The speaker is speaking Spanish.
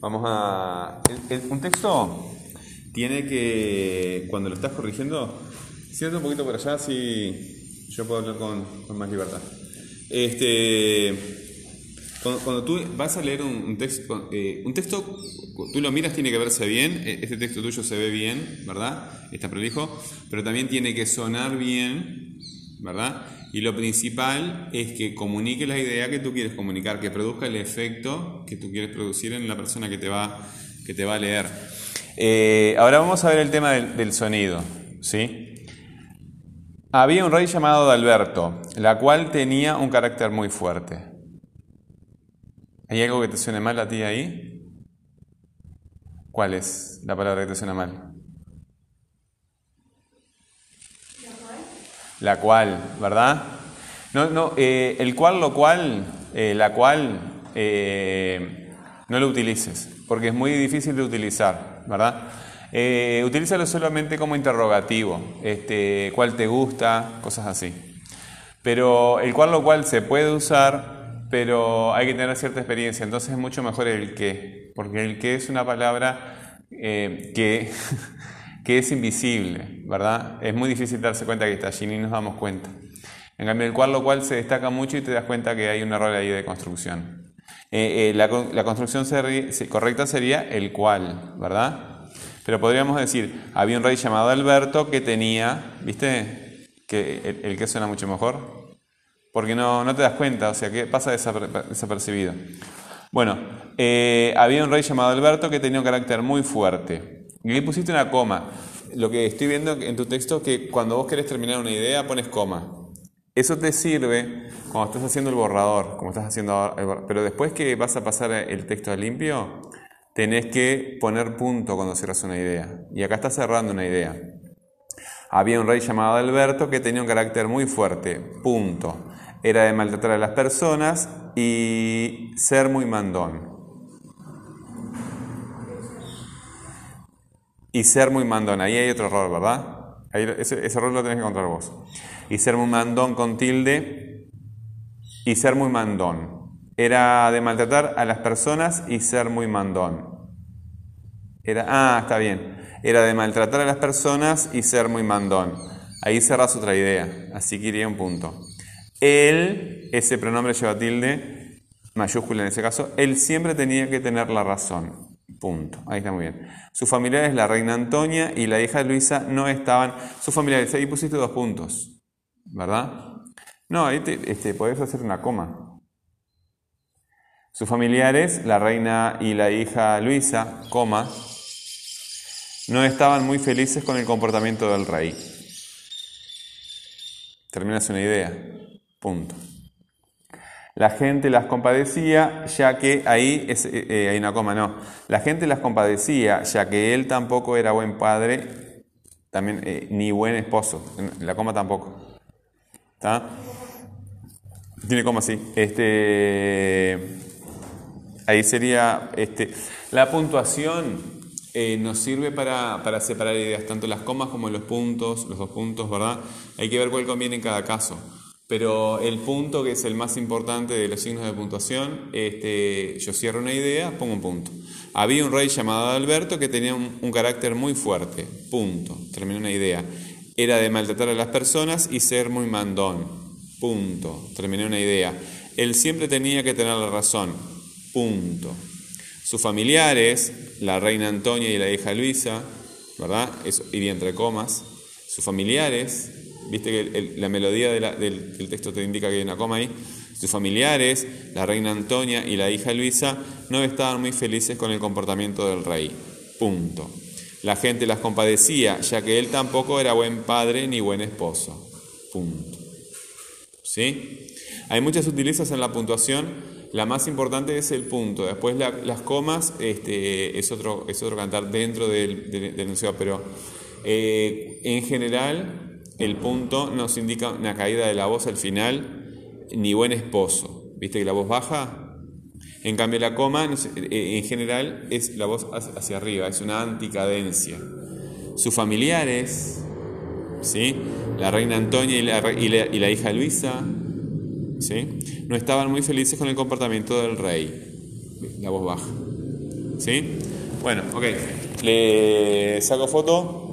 Vamos a... un texto tiene que, cuando lo estás corrigiendo, siéntate un poquito por allá, si yo puedo hablar con, más libertad. Este, cuando, cuando tú vas a leer un, texto, eh, un texto, tú lo miras, tiene que verse bien, eh, este texto tuyo se ve bien, ¿verdad? Está prolijo, pero también tiene que sonar bien, ¿verdad? Y lo principal es que comunique la idea que tú quieres comunicar, que produzca el efecto que tú quieres producir en la persona que te va, que te va a leer. Eh, ahora vamos a ver el tema del, sonido, ¿sí? Había un rey llamado Alberto, la cual tenía un carácter muy fuerte. ¿Hay algo que te suene mal a ti ahí? ¿Cuál es la palabra que te suena mal? La cual, ¿verdad? No, no, eh, el cual, lo cual, eh, la cual, eh, no lo utilices, porque es muy difícil de utilizar, ¿verdad? Utilízalo solamente como interrogativo, este, cuál te gusta, cosas así. Pero el cual, lo cual se puede usar, pero hay que tener cierta experiencia, entonces es mucho mejor el que, porque el que es una palabra que, que es invisible, ¿verdad? Es muy difícil darse cuenta que está allí, ni nos damos cuenta. En cambio, el cual, lo cual se destaca mucho y te das cuenta que hay un error ahí de construcción. Eh, eh, la, con- la construcción correcta sería el cual, ¿verdad? Pero podríamos decir, había un rey llamado Alberto que tenía, ¿viste? Que el, que suena mucho mejor. Porque no, no te das cuenta, o sea, que pasa desaper- desapercibido. Bueno, eh, había un rey llamado Alberto que tenía un carácter muy fuerte. Y ahí pusiste una coma. Lo que estoy viendo en tu texto es que cuando vos querés terminar una idea pones coma. Eso te sirve cuando estás haciendo el borrador, como estás haciendo ahora, pero después que vas a pasar el texto a limpio, tenés que poner punto cuando cierras una idea. Y acá estás cerrando una idea. Había un rey llamado Alberto que tenía un carácter muy fuerte. Punto. Era de maltratar a las personas y ser muy mandón. Y ser muy mandón. Ahí hay otro error, ¿verdad? Ese error lo tenés que encontrar vos. Y ser muy mandón con tilde y ser muy mandón. Era de maltratar a las personas y ser muy mandón. Era, ah, está bien. Era de maltratar a las personas y ser muy mandón. Ahí cerras otra idea. Así que iría un punto. Él, ese pronombre lleva tilde, mayúscula en ese caso, él siempre tenía que tener la razón. Punto. Ahí está muy bien. Sus familiares, la reina Antonia y la hija Luisa, no estaban. Sus familiares, ahí pusiste dos puntos. ¿Verdad? No, ahí te, este, hacer una coma. Sus familiares, la reina y la hija Luisa, coma, no estaban muy felices con el comportamiento del rey. Terminas una idea. Punto. La gente las compadecía, ya que ahí es, eh, eh, hay una coma, no. La gente las compadecía, ya que él tampoco era buen padre, también eh, ni buen esposo. La coma tampoco. ¿Está? Tiene coma, sí. Este, ahí sería. Este, la puntuación eh, nos sirve para, para separar ideas, tanto las comas como los puntos, los dos puntos, ¿verdad? Hay que ver cuál conviene en cada caso. Pero el punto, que es el más importante de los signos de puntuación, este, yo cierro una idea, pongo un punto. Había un rey llamado Alberto que tenía un, carácter muy fuerte. Punto. Terminé una idea. Era de maltratar a las personas y ser muy mandón. Punto. Terminé una idea. Él siempre tenía que tener la razón. Punto. Sus familiares, la reina Antonia y la hija Luisa, ¿verdad? Eso iría entre comas. Sus familiares, viste que la melodía del, texto te indica que hay una coma ahí. Sus familiares, la reina Antonia y la hija Luisa, no estaban muy felices con el comportamiento del rey. Punto. La gente las compadecía, ya que él tampoco era buen padre ni buen esposo. Punto. ¿Sí? Hay muchas sutilezas en la puntuación. La más importante es el punto. Después la- las comas este, es, otro, es otro cantar dentro del, del- del. Pero eh, en general el punto nos indica una caída de la voz al final, ni buen esposo. ¿Viste que la voz baja? En cambio la coma eh, en general es la voz hacia arriba, es una anticadencia. Sus familiares, ¿sí? la reina Antonia y la, y la- y la hija Luisa, ¿sí? no estaban muy felices con el comportamiento del rey. La voz baja. ¿Sí? Bueno, ok. Le saco foto.